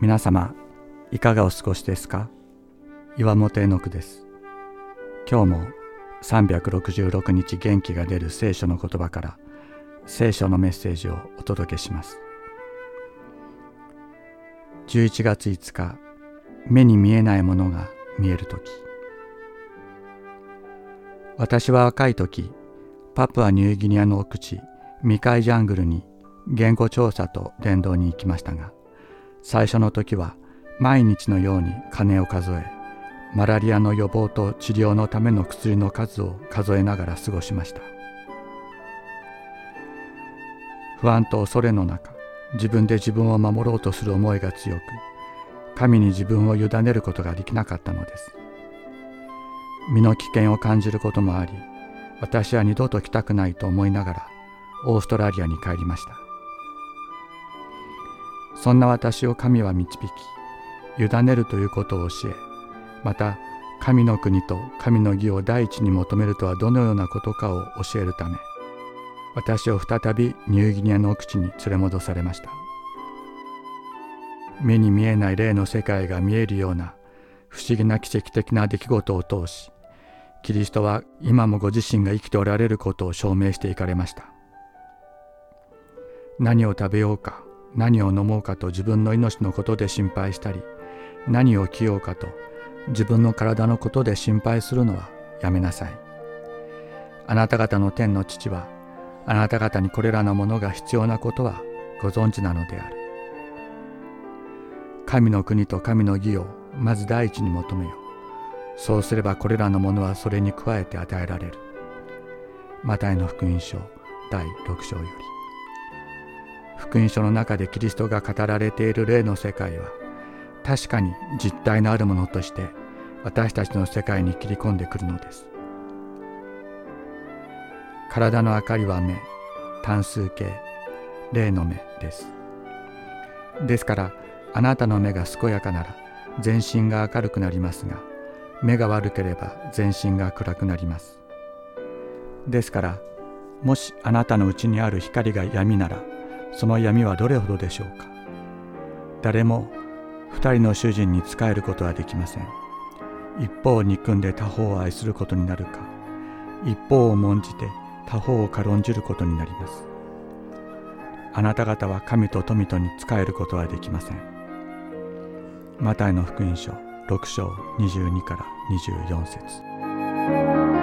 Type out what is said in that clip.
皆様いかがお過ごしですか？岩本絵の句です。今日も366日元気が出る聖書の言葉から聖書のメッセージをお届けします。11月5日目に見えないものが見える時。私は若い時パプアニューギニアの奥地ミカイジャングルに言語調査と伝道に行きましたが最初の時は毎日のように金を数えマラリアの予防と治療のための薬の数を数えながら過ごしました。不安と恐れの中自分で自分を守ろうとする思いが強く神に自分を委ねることができなかったのです。身の危険を感じることもあり私は二度と来たくないと思いながらオーストラリアに帰りました。そんな私を神は導き委ねるということを教えまた神の国と神の義を第一に求めるとはどのようなことかを教えるため私を再びニューギニアの奥地に連れ戻されました。目に見えない霊の世界が見えるような不思議な奇跡的な出来事を通しキリストは今もご自身が生きておられることを証明していかれました。何を食べようか何を飲もうかと自分の命のことで心配したり何を着ようかと自分の体のことで心配するのはやめなさい。あなた方の天の父はあなた方にこれらのものが必要なことはご存知なのである。神の国と神の義をまず第一に求めよそうすればこれらのものはそれに加えて与えられる。マタイの福音書第6章より。福音書の中でキリストが語られている霊の世界は確かに実体のあるものとして私たちの世界に切り込んでくるのです。体の明かりは目単数形霊の目です。ですからあなたの目が健やかなら全身が明るくなりますが目が悪ければ全身が暗くなります。ですからもしあなたのうちにある光が闇ならその闇はどれほどでしょうか？誰も二人の主人に仕えることはできません。一方を憎んで他方を愛することになるか一方を重んじて他方を軽んじることになります。あなた方は神と富とに仕えることはできません。マタイの福音書6章22から24節。